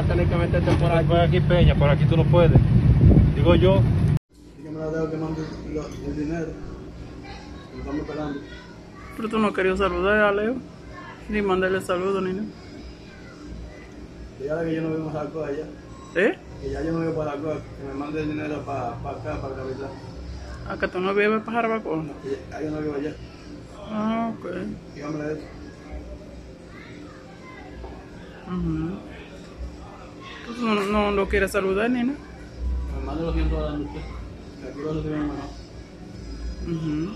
Peña va a tener que meterte por aquí. Por aquí Peña, por aquí tú no puedes. Digo yo, Y que me la dejo que mande el dinero. Lo estamos esperando. Pero tú no querías saludar a Leo, ni mandarle saludos ni nada. Ahora que yo no vivo en allá. ¿Eh? Que ya yo no vivo para Jalisco, que me mande el dinero para acá, para capital. Acá tú no vives para Jarabacoa. Que ya yo no vivo allá. Ah, ok. Y hombre, eso. Ujú. Tú no, no lo quieres saludar ni nada. Que me mande los 100 dólares aquí lo recibimos mejor. Ujú.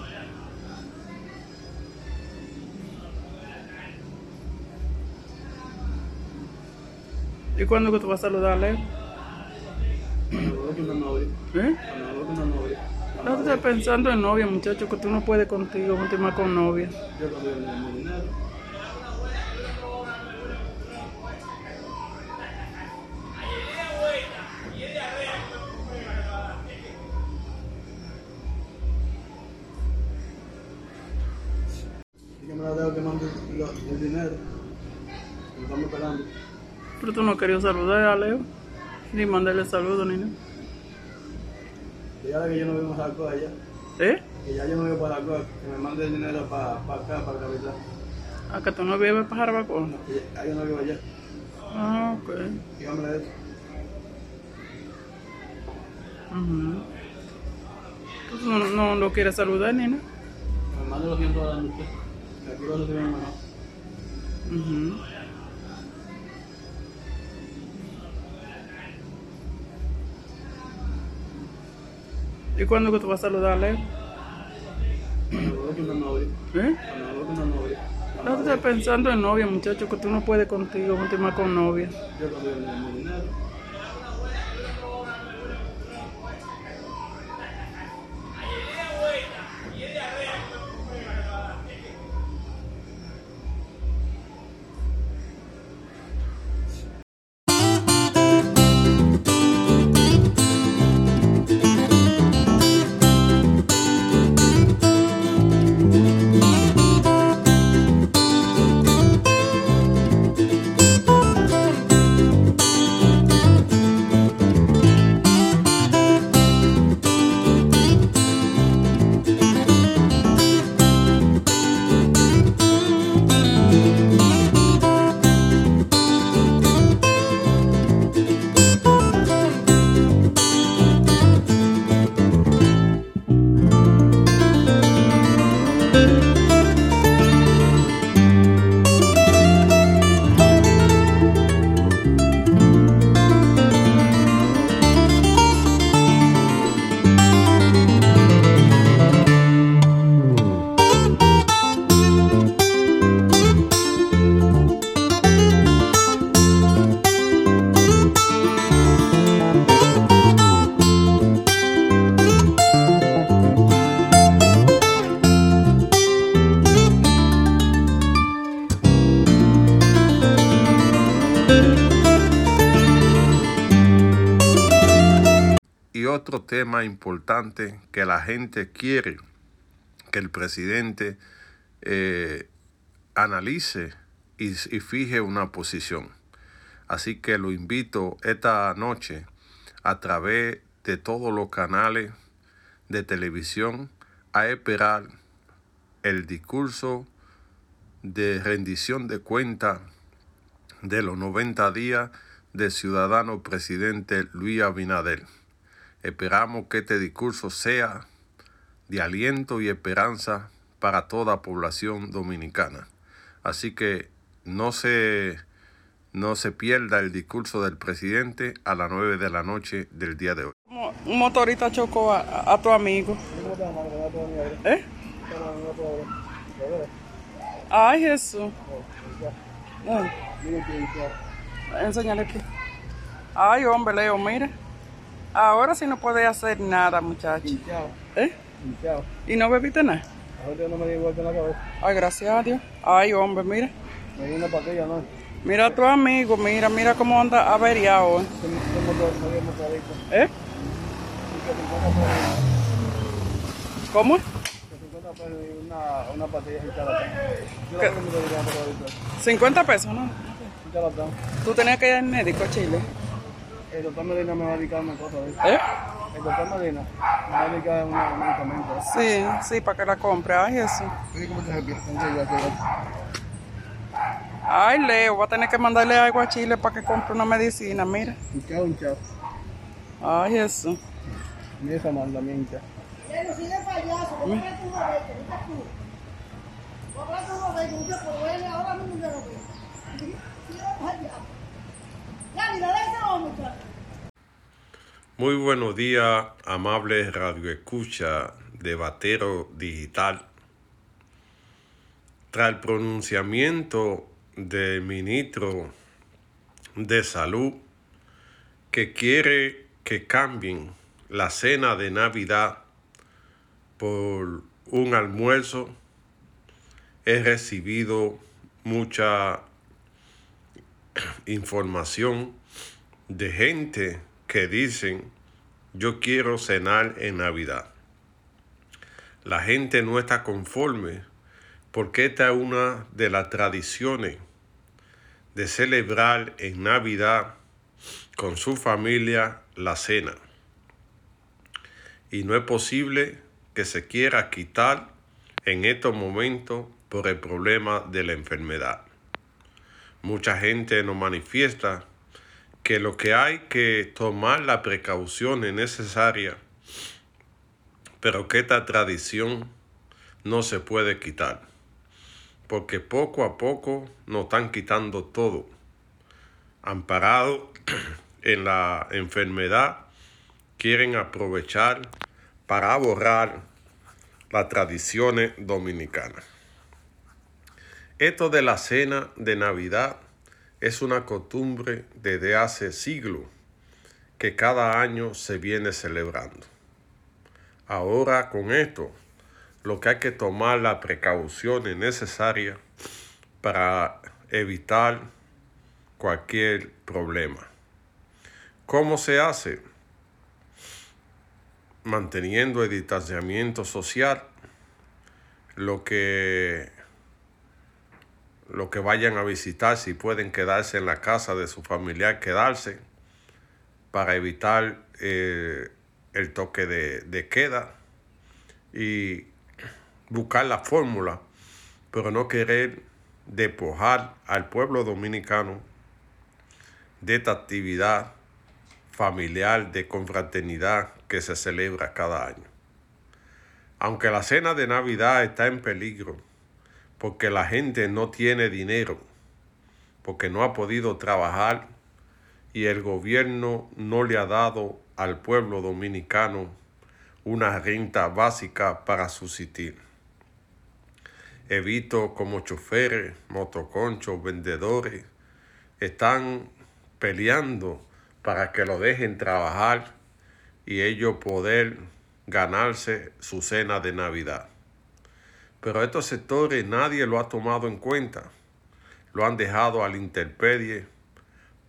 ¿Y cuándo que tú vas a saludar a Leo? Cuando voy con una novia. ¿Eh? No estás pensando en novia, muchacho, que tú no puedes contigo, última con novia. Yo lo- el dinero. Lo estamos esperando. Pero tú no querías saludar a Leo, ni mandarle saludos ni nada. Y ahora que yo no vivo en Jalisco allá. ¿Eh? Que ya yo no vivo para Jalisco, que me mande el dinero para acá, para capital. Acá tú no vives para Jarabacoa. Que ya yo no vivo allá. Ah, ok. Y hombre, eso. Ujú. Tú no, no lo quieres saludar. Que me mande los 100 dólares usted. Que aquí lo recibimos Ujú. ¿Y cuándo que tú vas a saludar a Leo? Cuando voy con una novia. ¿Eh? Voy. No estás pensando en novia, muchacho, que tú no puedes contigo, última con novia. Yo consigo mi dinero. Otro tema importante que la gente quiere que el presidente eh, analice y, fije una posición. Así que lo invito esta noche a través de todos los canales de televisión a esperar el discurso de rendición de cuenta de los 90 días del ciudadano presidente Luis Abinader. Esperamos que este discurso sea de aliento y esperanza para toda población dominicana. Así que no se, no se pierda el discurso del presidente a las 9 de la noche del día de hoy. Un motorista chocó a, tu amigo. ¿Eh? Ay, Jesús. Ay, enséñale aquí. Ay, hombre, Leo, mira. Ahora sí no puede hacer nada, muchacho. Hinchado, ¿Eh? hinchado. ¿Y no bebiste nada? Ahorita no me di vuelta en la cabeza. Ay, gracias a Dios. Ay, hombre, mira. Me di una paquilla, ¿no? Mira a tu amigo, mira, mira cómo anda averiado. ¿eh? Somos dos, sabíamos ahorita. ¿Eh? Y que 50 pesos, ¿Cómo? que 50 pesos y una, una ahorita. 50 pesos, ¿no? Tú tenías que ir al médico a Chile. El doctor Medina me va a dedicar una cosa. ¿Eh? El doctor Medina me va a dedicar un medicamento. Sí, sí, para que la compre. Ay, eso. Ay, Leo, voy a tener que mandarle algo a Chile para que compre una medicina, mira. Un chao, un chao. Ay, eso. Mira esa mandamienta. Pero si de payaso, ¿cómo crees tú. Muy buenos días, amables radioescucha de Batero Digital. Tras el pronunciamiento del ministro de Salud que quiere que cambien la cena de Navidad por un almuerzo, he recibido mucha información de gente que dicen yo quiero cenar en Navidad. La gente no está conforme porque esta es una de las tradiciones de celebrar en Navidad con su familia la cena. Y no es posible que se quiera quitar en estos momentos por el problema de la enfermedad. Mucha gente nos manifiesta que lo que hay que tomar las precauciones necesarias, pero que esta tradición no se puede quitar, porque poco a poco nos están quitando todo, amparado en la enfermedad, quieren aprovechar para borrar las tradiciones dominicanas. Esto de la cena de Navidad es una costumbre desde hace siglos que cada año se viene celebrando. Ahora con esto, lo que hay que tomar las precauciones necesarias para evitar cualquier problema. ¿Cómo se hace? Manteniendo el distanciamiento social, lo que lo que vayan a visitar, si pueden quedarse en la casa de su familiar, quedarse para evitar eh, el toque de, de queda y buscar la fórmula, pero no querer despojar al pueblo dominicano de esta actividad familiar de confraternidad que se celebra cada año. Aunque la cena de Navidad está en peligro, porque la gente no tiene dinero, porque no ha podido trabajar y el gobierno no le ha dado al pueblo dominicano una renta básica para subsistir. He visto como choferes, motoconchos, vendedores están peleando para que lo dejen trabajar y ellos poder ganarse su cena de Navidad. Pero estos sectores nadie lo ha tomado en cuenta. Lo han dejado al interpedie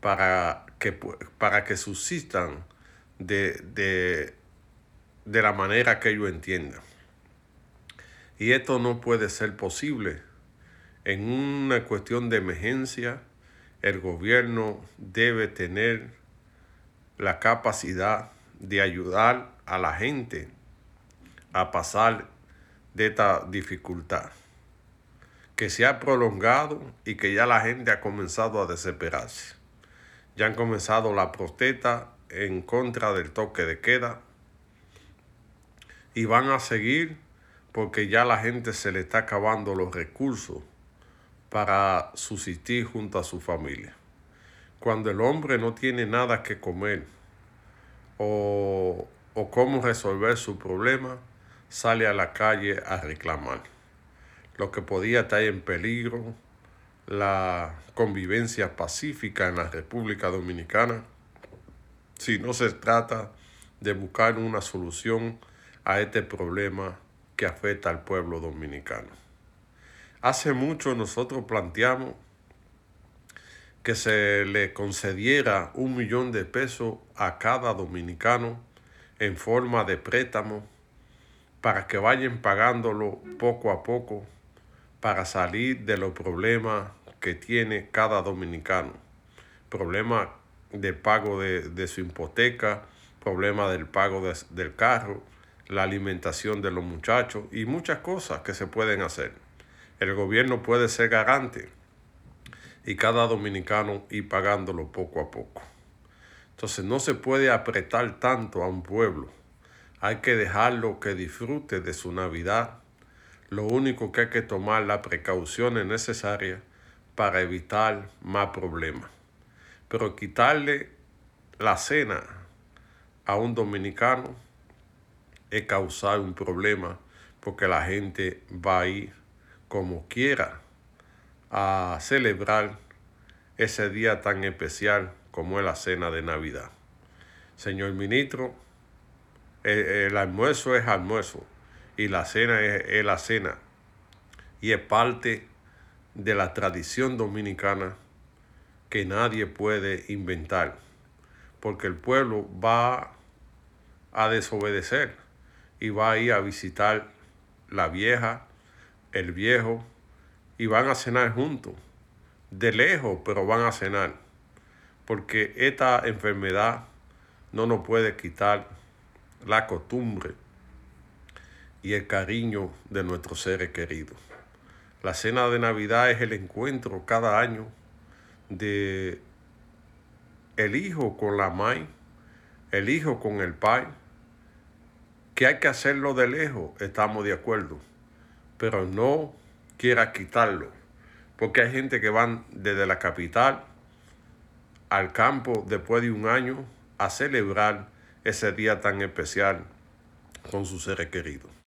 para que, para que subsistan de, de, de la manera que ellos entiendan. Y esto no puede ser posible. En una cuestión de emergencia, el gobierno debe tener la capacidad de ayudar a la gente a pasar de esta dificultad que se ha prolongado y que ya la gente ha comenzado a desesperarse. Ya han comenzado la protesta en contra del toque de queda y van a seguir porque ya la gente se le está acabando los recursos para subsistir junto a su familia. Cuando el hombre no tiene nada que comer o, o cómo resolver su problema, sale a la calle a reclamar. Lo que podía estar en peligro, la convivencia pacífica en la República Dominicana, si no se trata de buscar una solución a este problema que afecta al pueblo dominicano. Hace mucho nosotros planteamos que se le concediera un millón de pesos a cada dominicano en forma de préstamo para que vayan pagándolo poco a poco para salir de los problemas que tiene cada dominicano. Problema del pago de, de su hipoteca, problema del pago de- del carro, la alimentación de los muchachos y muchas cosas que se pueden hacer. El gobierno puede ser garante y cada dominicano ir pagándolo poco a poco. Entonces no se puede apretar tanto a un pueblo. Hay que dejarlo que disfrute de su Navidad. Lo único que hay que tomar las precauciones necesarias para evitar más problemas. Pero quitarle la cena a un dominicano es causar un problema porque la gente va a ir como quiera a celebrar ese día tan especial como es la cena de Navidad. Señor ministro, el, el almuerzo es almuerzo y la cena es, es la cena. Y es parte de la tradición dominicana que nadie puede inventar porque el pueblo va a desobedecer y va a ir a visitar la vieja, el viejo y van a cenar juntos, de lejos, pero van a cenar, porque esta enfermedad no nos puede quitar la costumbre y el cariño de nuestros seres queridos. La cena de Navidad es el encuentro cada año de el hijo con la mãe, el hijo con el pai, que hay que hacerlo de lejos, estamos de acuerdo, pero no quiera quitarlo, porque hay gente que van desde la capital al campo después de un año a celebrar ese día tan especial con sus seres queridos.